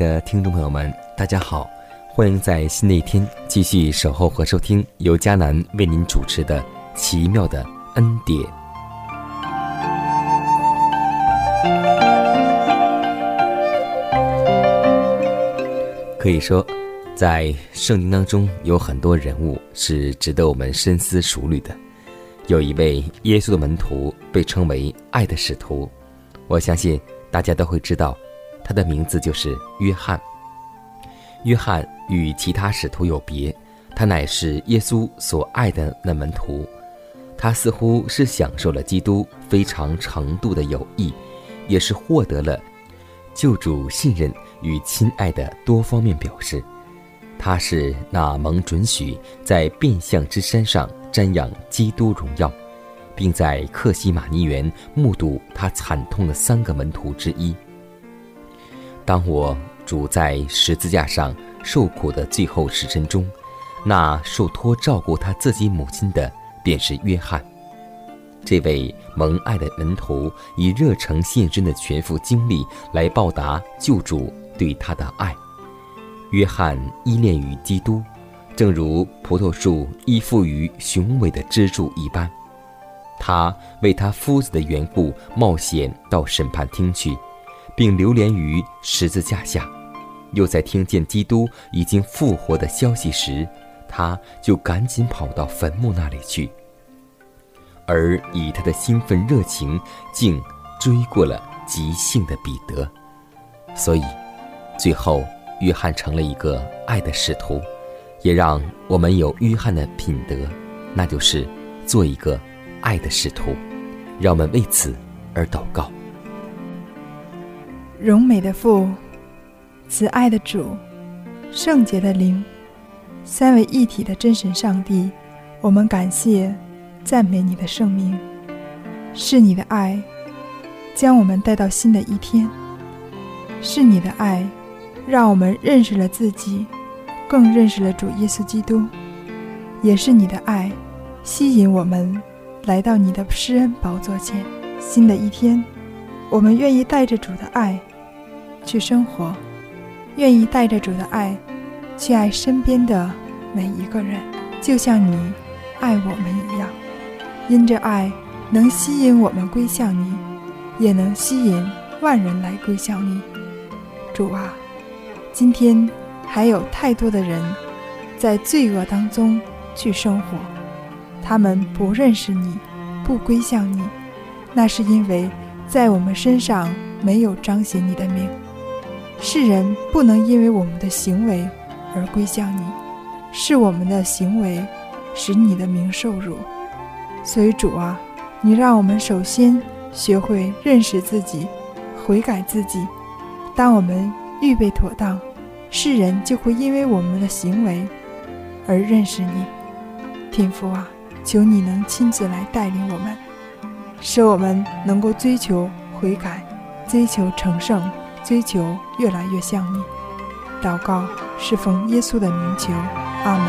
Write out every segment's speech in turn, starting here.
的听众朋友们，大家好，欢迎在新的一天继续守候和收听由迦南为您主持的《奇妙的恩典》。可以说，在圣经当中有很多人物是值得我们深思熟虑的。有一位耶稣的门徒被称为“爱的使徒”，我相信大家都会知道。他的名字就是约翰。约翰与其他使徒有别，他乃是耶稣所爱的那门徒。他似乎是享受了基督非常程度的友谊，也是获得了救主信任与亲爱的多方面表示。他是那蒙准许在变相之山上瞻仰基督荣耀，并在克西马尼园目睹他惨痛的三个门徒之一。当我主在十字架上受苦的最后时辰中，那受托照顾他自己母亲的便是约翰。这位蒙爱的门徒以热诚献身的全副精力来报答救主对他的爱。约翰依恋于基督，正如葡萄树依附于雄伟的支柱一般。他为他夫子的缘故冒险到审判厅去。并流连于十字架下，又在听见基督已经复活的消息时，他就赶紧跑到坟墓那里去。而以他的兴奋热情，竟追过了急性的彼得。所以，最后约翰成了一个爱的使徒，也让我们有约翰的品德，那就是做一个爱的使徒。让我们为此而祷告。荣美的父，慈爱的主，圣洁的灵，三位一体的真神上帝，我们感谢、赞美你的圣名。是你的爱，将我们带到新的一天；是你的爱，让我们认识了自己，更认识了主耶稣基督；也是你的爱，吸引我们来到你的施恩宝座前。新的一天，我们愿意带着主的爱。去生活，愿意带着主的爱，去爱身边的每一个人，就像你爱我们一样。因着爱能吸引我们归向你，也能吸引万人来归向你。主啊，今天还有太多的人在罪恶当中去生活，他们不认识你，不归向你，那是因为在我们身上没有彰显你的名。世人不能因为我们的行为而归向你，是我们的行为使你的名受辱。所以主啊，你让我们首先学会认识自己，悔改自己。当我们预备妥当，世人就会因为我们的行为而认识你。天父啊，求你能亲自来带领我们，使我们能够追求悔改，追求成圣。追求越来越像你，祷告侍奉耶稣的名求。阿门。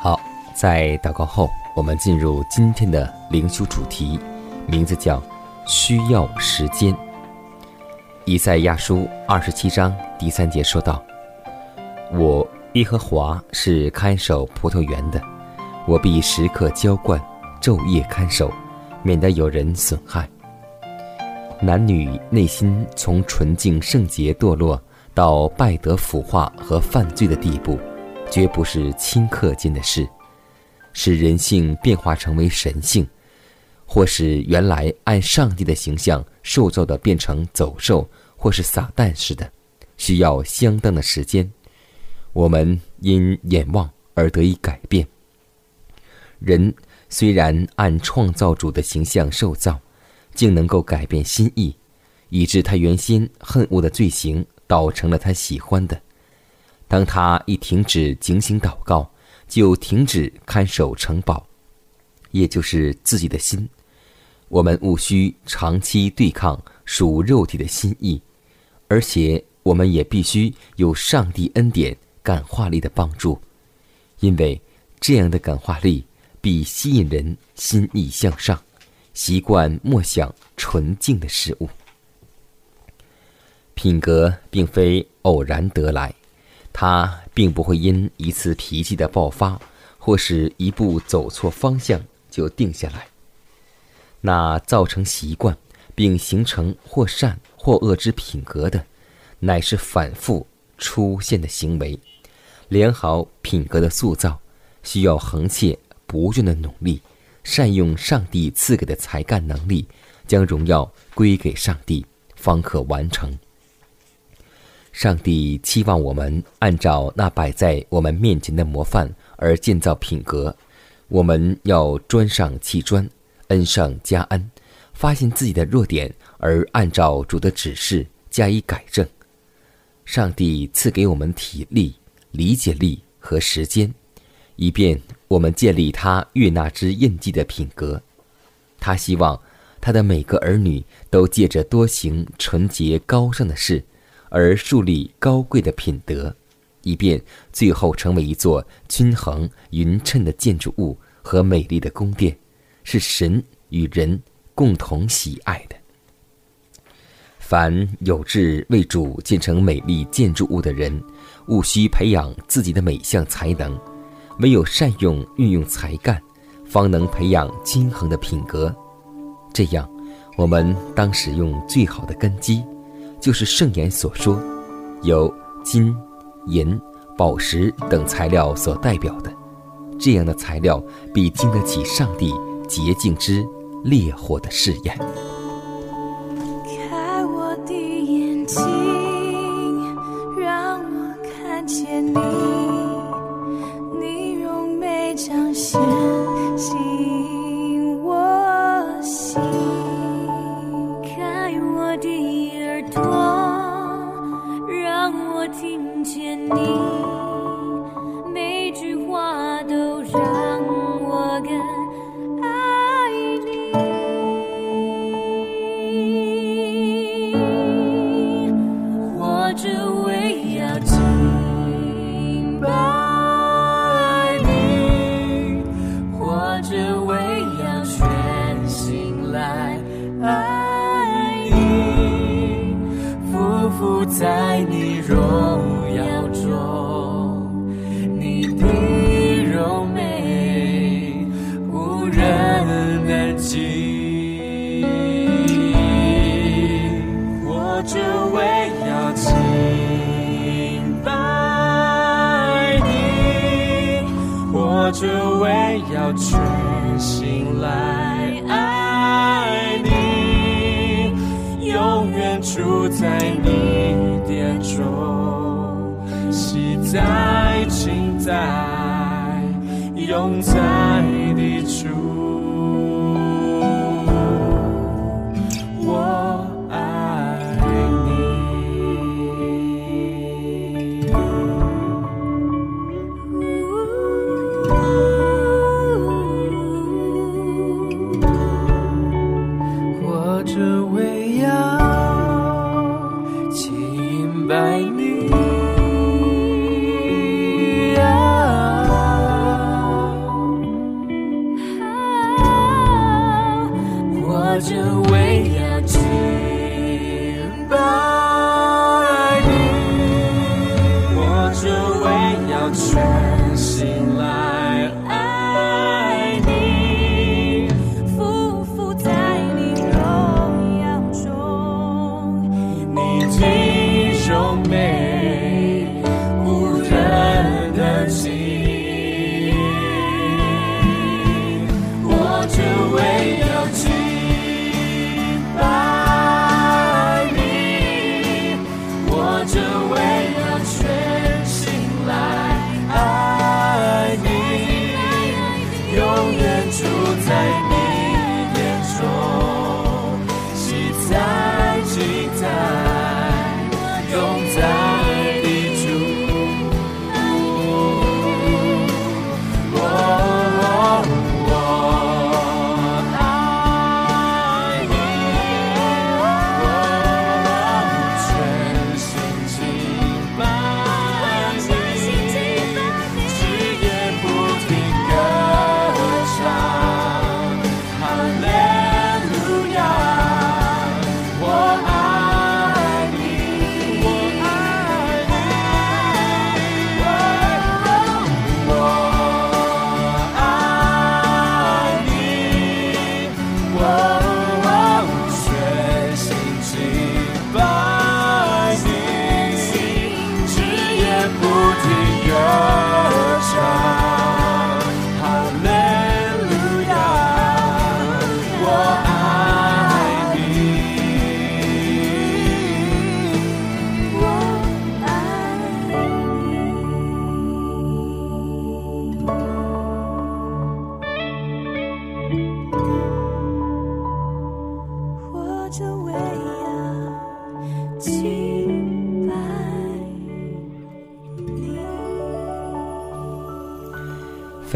好，在祷告后，我们进入今天的灵修主题，名字叫需要时间。以赛亚书二十七章第三节说道：“我耶和华是看守葡萄园的，我必时刻浇灌，昼夜看守，免得有人损害。”男女内心从纯净圣洁堕落到败德腐化和犯罪的地步，绝不是顷刻间的事。使人性变化成为神性，或是原来按上帝的形象受造的变成走兽或是撒旦似的，需要相当的时间。我们因眼望而得以改变。人虽然按创造主的形象受造，竟能够改变心意，以致他原先恨恶的罪行，倒成了他喜欢的。当他一停止警醒祷告。就停止看守城堡，也就是自己的心。我们务须长期对抗属肉体的心意，而且我们也必须有上帝恩典感化力的帮助，因为这样的感化力必吸引人心意向上，习惯默想纯净的事物。品格并非偶然得来。它并不会因一次脾气的爆发，或是一步走错方向就定下来。那造成习惯，并形成或善或恶之品格的，乃是反复出现的行为。良好品格的塑造，需要恒切不倦的努力，善用上帝赐给的才干能力，将荣耀归给上帝，方可完成。上帝期望我们按照那摆在我们面前的模范而建造品格，我们要砖上砌砖，恩上加恩，发现自己的弱点而按照主的指示加以改正。上帝赐给我们体力、理解力和时间，以便我们建立他悦纳之印记的品格。他希望他的每个儿女都借着多行纯洁高尚的事。而树立高贵的品德，以便最后成为一座均衡匀称的建筑物和美丽的宫殿，是神与人共同喜爱的。凡有志为主建成美丽建筑物的人，务须培养自己的每项才能。唯有善用运用才干，方能培养均衡的品格。这样，我们当使用最好的根基。就是圣言所说，由金、银、宝石等材料所代表的，这样的材料必经得起上帝洁净之烈火的试验。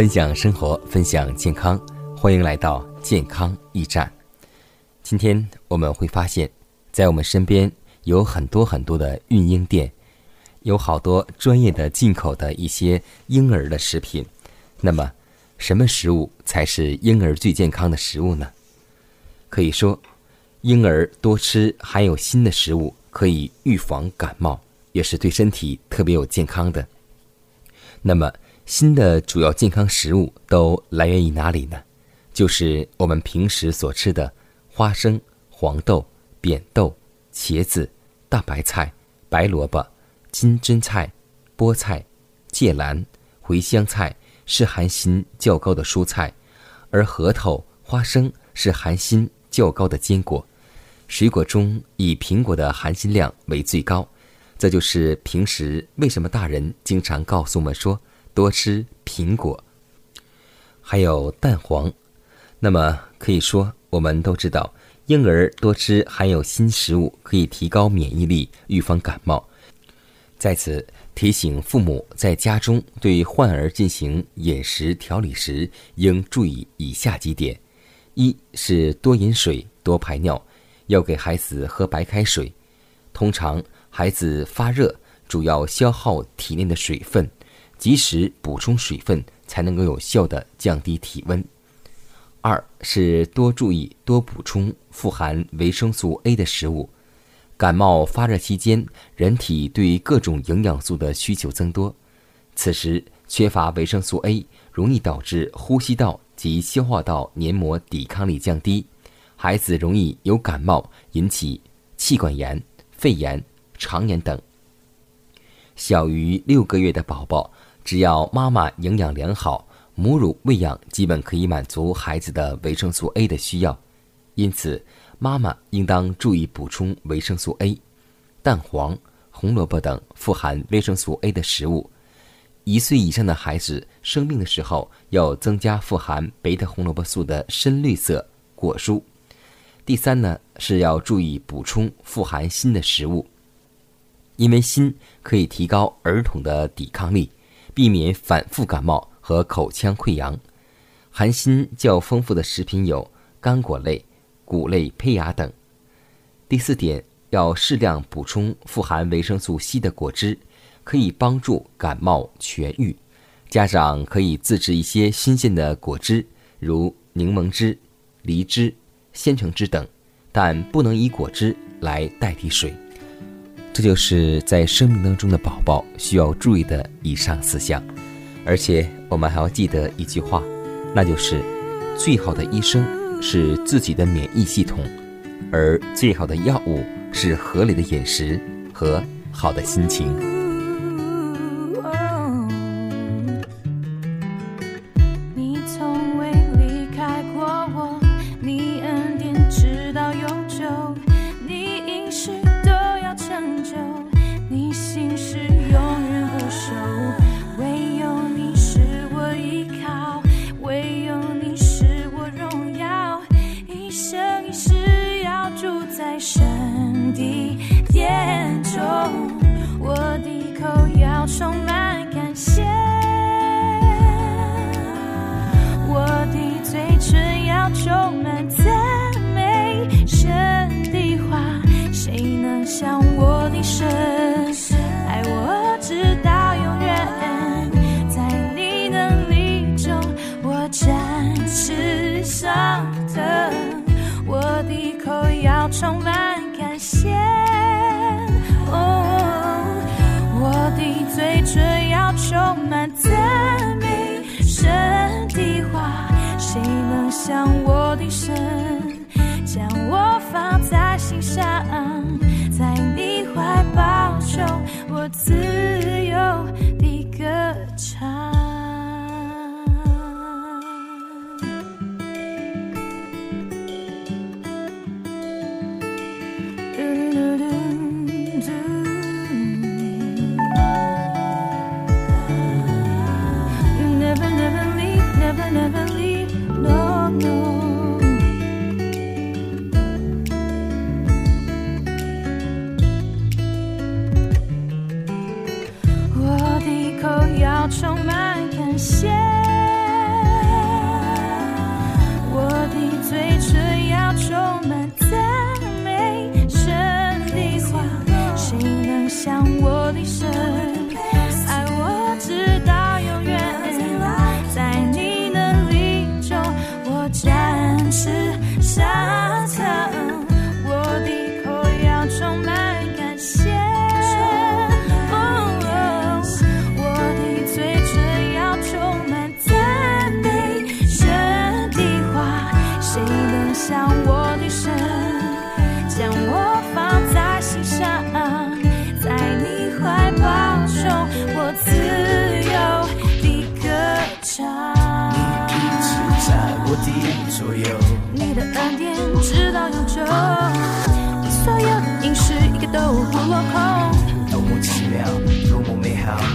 分享生活，分享健康，欢迎来到健康驿站。今天我们会发现，在我们身边有很多很多的孕婴店，有好多专业的进口的一些婴儿的食品。那么，什么食物才是婴儿最健康的食物呢？可以说，婴儿多吃含有锌的食物，可以预防感冒，也是对身体特别有健康的。那么，锌的主要健康食物都来源于哪里呢？就是我们平时所吃的花生、黄豆、扁豆、茄子、大白菜、白萝卜、金针菜、菠菜、芥蓝、茴香菜是含锌较高的蔬菜，而核桃、花生是含锌较高的坚果。水果中以苹果的含锌量为最高，这就是平时为什么大人经常告诉我们说。多吃苹果，还有蛋黄。那么可以说，我们都知道，婴儿多吃含有锌食物可以提高免疫力，预防感冒。在此提醒父母，在家中对患儿进行饮食调理时，应注意以下几点：一是多饮水，多排尿，要给孩子喝白开水。通常孩子发热，主要消耗体内的水分。及时补充水分，才能够有效的降低体温。二是多注意多补充富含维生素 A 的食物。感冒发热期间，人体对各种营养素的需求增多，此时缺乏维生素 A，容易导致呼吸道及消化道黏膜抵抗力降低，孩子容易有感冒，引起气管炎、肺炎、肠炎等。小于六个月的宝宝。只要妈妈营养良好，母乳喂养基本可以满足孩子的维生素 A 的需要，因此妈妈应当注意补充维生素 A。蛋黄、红萝卜等富含维生素 A 的食物。一岁以上的孩子生病的时候，要增加富含贝塔胡萝卜素的深绿色果蔬。第三呢，是要注意补充富含锌的食物，因为锌可以提高儿童的抵抗力。避免反复感冒和口腔溃疡，含锌较丰富的食品有干果类、谷类胚芽等。第四点，要适量补充富含维生素 C 的果汁，可以帮助感冒痊愈。家长可以自制一些新鲜的果汁，如柠檬汁、梨汁、鲜橙汁等，但不能以果汁来代替水。这就是在生命当中的宝宝需要注意的以上四项，而且我们还要记得一句话，那就是最好的医生是自己的免疫系统，而最好的药物是合理的饮食和好的心情。在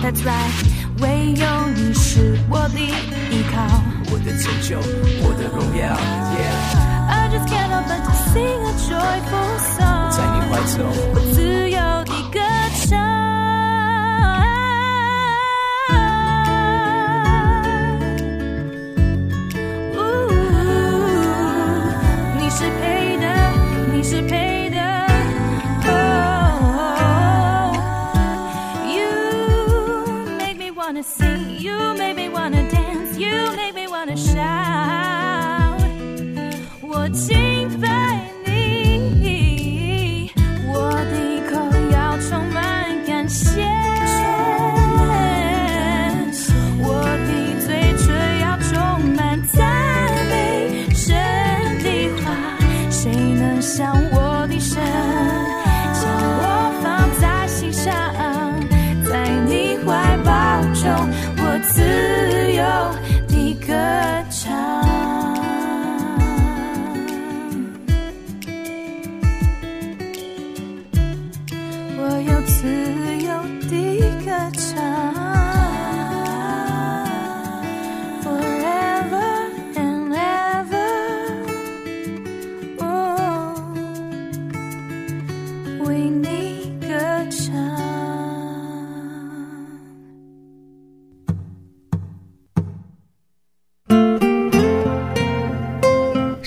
，That's right，唯有你是我的依靠。我的拯救，我的荣耀，Yeah，I just can't help but sing a joyful song，在你怀中，我自由的歌唱。呜你是配我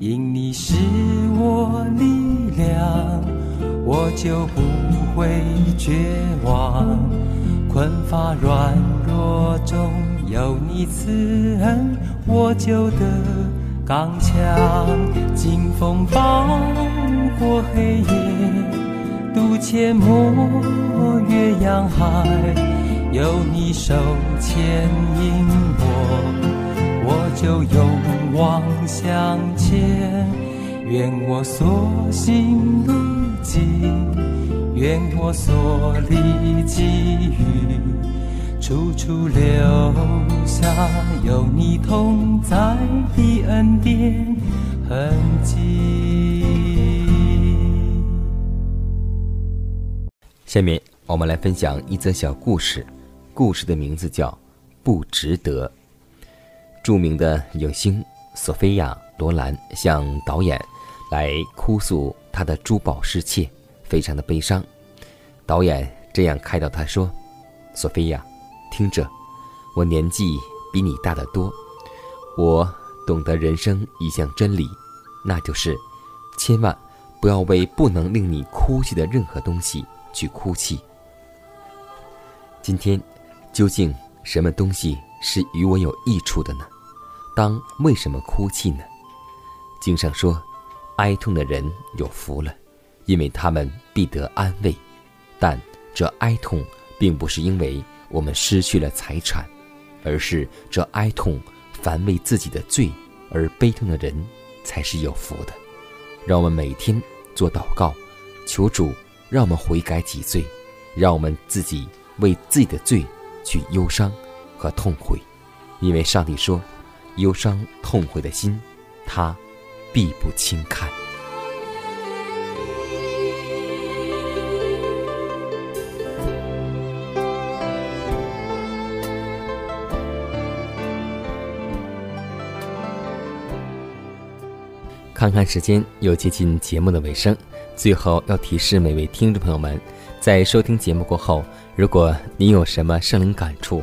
因你是我力量，我就不会绝望。困乏软弱中有你慈恩，我就得刚强。经风暴过黑夜，渡阡陌越洋海，有你手牵引我，我就勇往向前。愿我所行路径，愿我所立给予，处处留下有你同在的恩典痕迹。下面我们来分享一则小故事，故事的名字叫《不值得》。著名的影星索菲亚·罗兰向导演来哭诉她的珠宝失窃，非常的悲伤。导演这样开导她说：“索菲亚，听着，我年纪比你大得多，我懂得人生一项真理，那就是千万不要为不能令你哭泣的任何东西去哭泣。今天，究竟什么东西是与我有益处的呢？当为什么哭泣呢？经上说，哀痛的人有福了，因为他们必得安慰。但这哀痛并不是因为我们失去了财产，而是这哀痛凡为自己的罪而悲痛的人才是有福的。让我们每天做祷告，求主让我们悔改己罪，让我们自己为自己的罪去忧伤，和痛悔，因为上帝说：“忧伤痛悔的心，他必不轻看。”看看时间，又接近节目的尾声。最后要提示每位听众朋友们，在收听节目过后，如果您有什么圣灵感触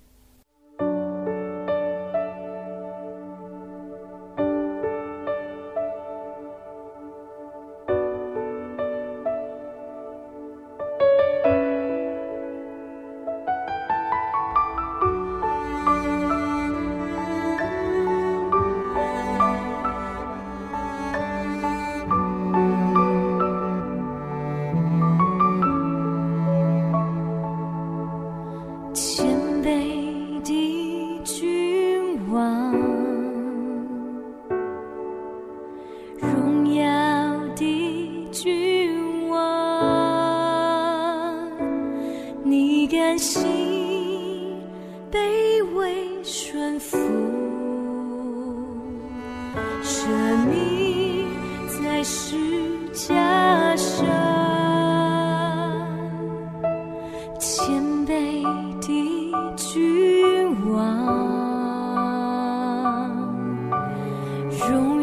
如